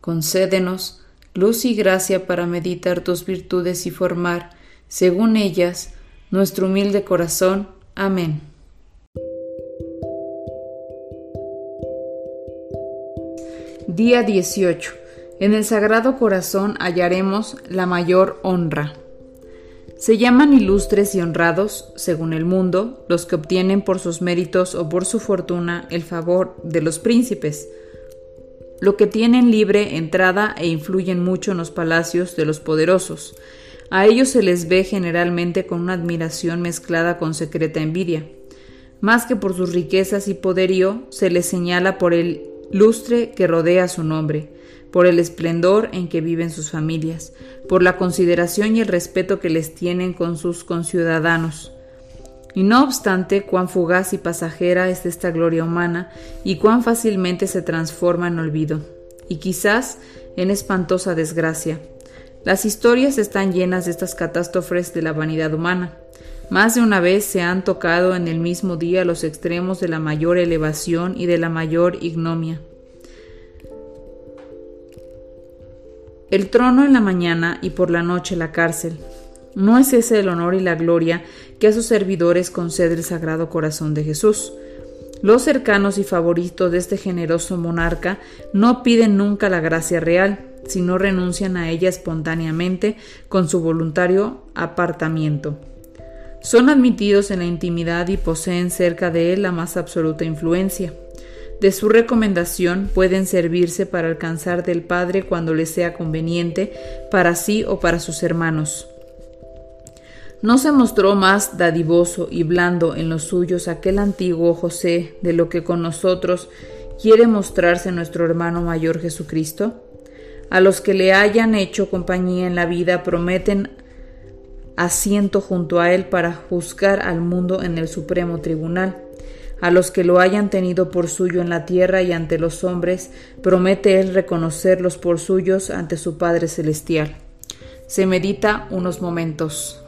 Concédenos luz y gracia para meditar tus virtudes y formar, según ellas, nuestro humilde corazón. Amén. Día 18. En el Sagrado Corazón hallaremos la mayor honra. Se llaman ilustres y honrados, según el mundo, los que obtienen por sus méritos o por su fortuna el favor de los príncipes, lo que tienen libre entrada e influyen mucho en los palacios de los poderosos. A ellos se les ve generalmente con una admiración mezclada con secreta envidia. Más que por sus riquezas y poderío, se les señala por el lustre que rodea su nombre, por el esplendor en que viven sus familias, por la consideración y el respeto que les tienen con sus conciudadanos, y no obstante, cuán fugaz y pasajera es esta gloria humana y cuán fácilmente se transforma en olvido, y quizás en espantosa desgracia. Las historias están llenas de estas catástrofes de la vanidad humana. Más de una vez se han tocado en el mismo día los extremos de la mayor elevación y de la mayor ignomia. El trono en la mañana y por la noche la cárcel, ¿No es ese el honor y la gloria que a sus servidores concede el Sagrado Corazón de Jesús? Los cercanos y favoritos de este generoso monarca no piden nunca la gracia real, sino renuncian a ella espontáneamente con su voluntario apartamiento. Son admitidos en la intimidad y poseen cerca de él la más absoluta influencia. De su recomendación pueden servirse para alcanzar del Padre cuando les sea conveniente, para sí o para sus hermanos. No se mostró más dadivoso y blando en los suyos aquel antiguo José de lo que con nosotros quiere mostrarse nuestro hermano mayor Jesucristo. A los que le hayan hecho compañía en la vida prometen asiento junto a él para juzgar al mundo en el supremo tribunal. A los que lo hayan tenido por suyo en la tierra y ante los hombres, promete él reconocerlos por suyos ante su Padre Celestial. Se medita unos momentos.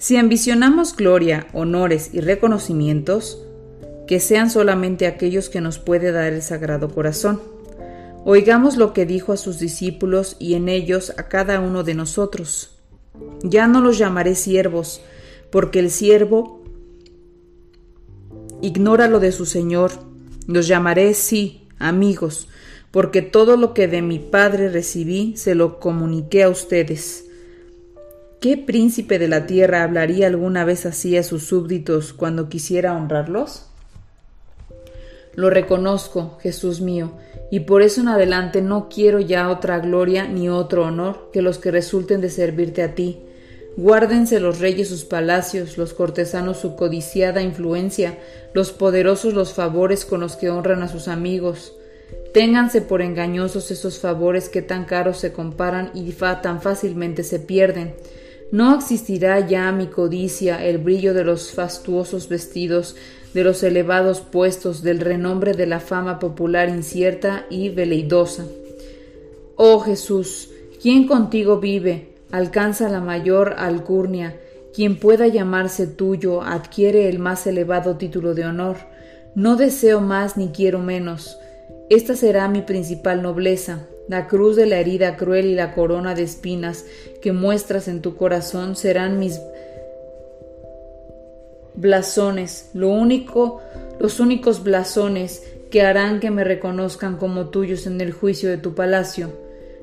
Si ambicionamos gloria, honores y reconocimientos, que sean solamente aquellos que nos puede dar el Sagrado Corazón. Oigamos lo que dijo a sus discípulos y en ellos a cada uno de nosotros. Ya no los llamaré siervos, porque el siervo ignora lo de su Señor. Los llamaré, sí, amigos, porque todo lo que de mi Padre recibí se lo comuniqué a ustedes. ¿Qué príncipe de la tierra hablaría alguna vez así a sus súbditos cuando quisiera honrarlos? Lo reconozco, Jesús mío, y por eso en adelante no quiero ya otra gloria ni otro honor que los que resulten de servirte a ti. Guárdense los reyes sus palacios, los cortesanos su codiciada influencia, los poderosos los favores con los que honran a sus amigos. Ténganse por engañosos esos favores que tan caros se comparan y tan fácilmente se pierden. No existirá ya mi codicia, el brillo de los fastuosos vestidos, de los elevados puestos, del renombre de la fama popular incierta y veleidosa. Oh Jesús, quien contigo vive, alcanza la mayor alcurnia, quien pueda llamarse tuyo adquiere el más elevado título de honor. No deseo más ni quiero menos. Esta será mi principal nobleza, la cruz de la herida cruel y la corona de espinas que muestras en tu corazón serán mis blasones, lo único, los únicos blasones que harán que me reconozcan como tuyos en el juicio de tu palacio.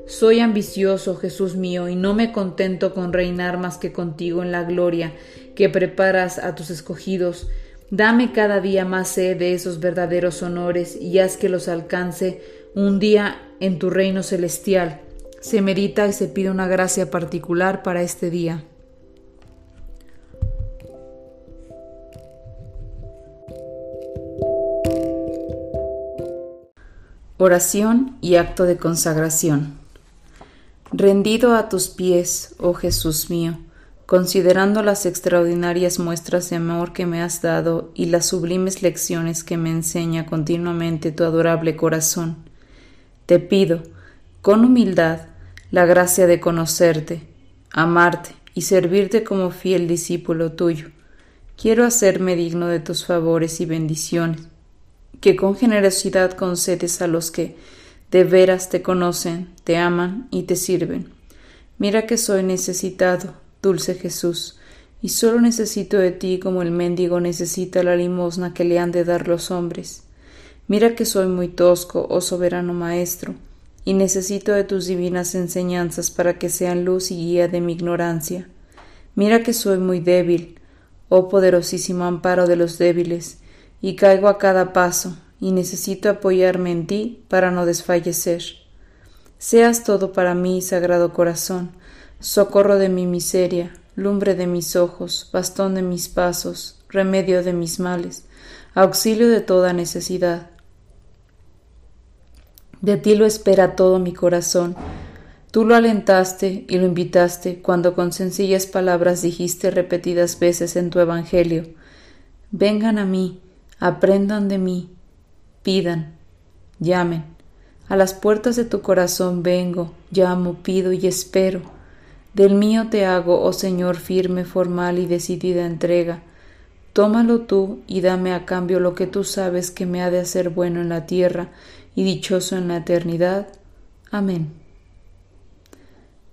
Soy ambicioso, Jesús mío, y no me contento con reinar más que contigo en la gloria que preparas a tus escogidos. Dame cada día más sed de esos verdaderos honores y haz que los alcance un día en tu reino celestial. Se medita y se pide una gracia particular para este día. Oración y acto de consagración. Rendido a tus pies, oh Jesús mío, considerando las extraordinarias muestras de amor que me has dado y las sublimes lecciones que me enseña continuamente tu adorable corazón, te pido, con humildad, la gracia de conocerte, amarte y servirte como fiel discípulo tuyo. Quiero hacerme digno de tus favores y bendiciones que con generosidad concedes a los que de veras te conocen, te aman y te sirven. Mira que soy necesitado, dulce Jesús, y solo necesito de ti como el mendigo necesita la limosna que le han de dar los hombres. Mira que soy muy tosco, oh soberano Maestro, y necesito de tus divinas enseñanzas para que sean luz y guía de mi ignorancia. Mira que soy muy débil, oh poderosísimo amparo de los débiles, y caigo a cada paso, y necesito apoyarme en ti para no desfallecer. Seas todo para mí, Sagrado Corazón, socorro de mi miseria, lumbre de mis ojos, bastón de mis pasos, remedio de mis males, auxilio de toda necesidad. De ti lo espera todo mi corazón. Tú lo alentaste y lo invitaste cuando con sencillas palabras dijiste repetidas veces en tu Evangelio, Vengan a mí, aprendan de mí, pidan, llamen. A las puertas de tu corazón vengo, llamo, pido y espero. Del mío te hago, oh Señor, firme, formal y decidida entrega. Tómalo tú y dame a cambio lo que tú sabes que me ha de hacer bueno en la tierra y dichoso en la eternidad. Amén.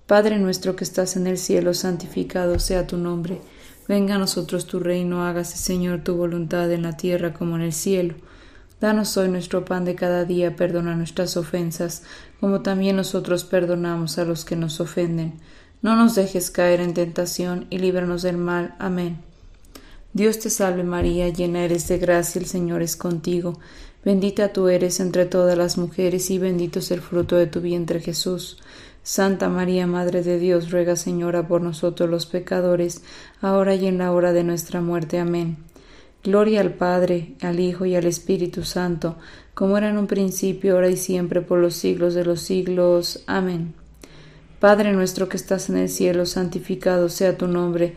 Padre nuestro que estás en el cielo, santificado sea tu nombre Venga a nosotros tu reino, hágase Señor tu voluntad en la tierra como en el cielo. Danos hoy nuestro pan de cada día, perdona nuestras ofensas, como también nosotros perdonamos a los que nos ofenden. No nos dejes caer en tentación y líbranos del mal. Amén. Dios te salve María, llena eres de gracia, el Señor es contigo. Bendita tú eres entre todas las mujeres y bendito es el fruto de tu vientre Jesús. Santa María, Madre de Dios, ruega Señora por nosotros los pecadores, ahora y en la hora de nuestra muerte. Amén. Gloria al Padre, al Hijo y al Espíritu Santo, como era en un principio, ahora y siempre, por los siglos de los siglos. Amén. Padre nuestro que estás en el cielo, santificado sea tu nombre.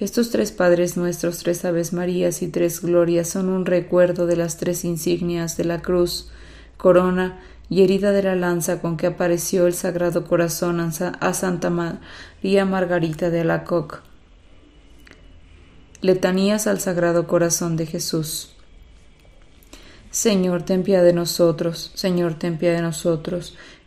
Estos tres Padres nuestros, tres Aves Marías y tres Glorias son un recuerdo de las tres insignias de la cruz, corona y herida de la lanza con que apareció el Sagrado Corazón a Santa María Margarita de Alacoque Letanías al Sagrado Corazón de Jesús. Señor, ten piedad de nosotros. Señor, ten piedad de nosotros.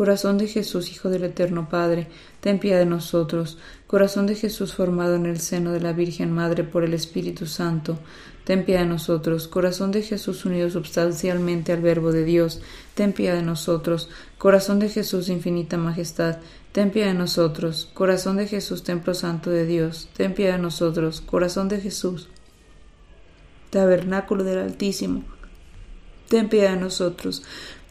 Corazón de Jesús, Hijo del Eterno Padre, ten piedad de nosotros. Corazón de Jesús formado en el seno de la Virgen Madre por el Espíritu Santo, ten piedad de nosotros. Corazón de Jesús unido substancialmente al Verbo de Dios, ten piedad de nosotros. Corazón de Jesús, infinita majestad, ten piedad de nosotros. Corazón de Jesús, templo santo de Dios, ten piedad de nosotros. Corazón de Jesús, tabernáculo del Altísimo, ten piedad de nosotros.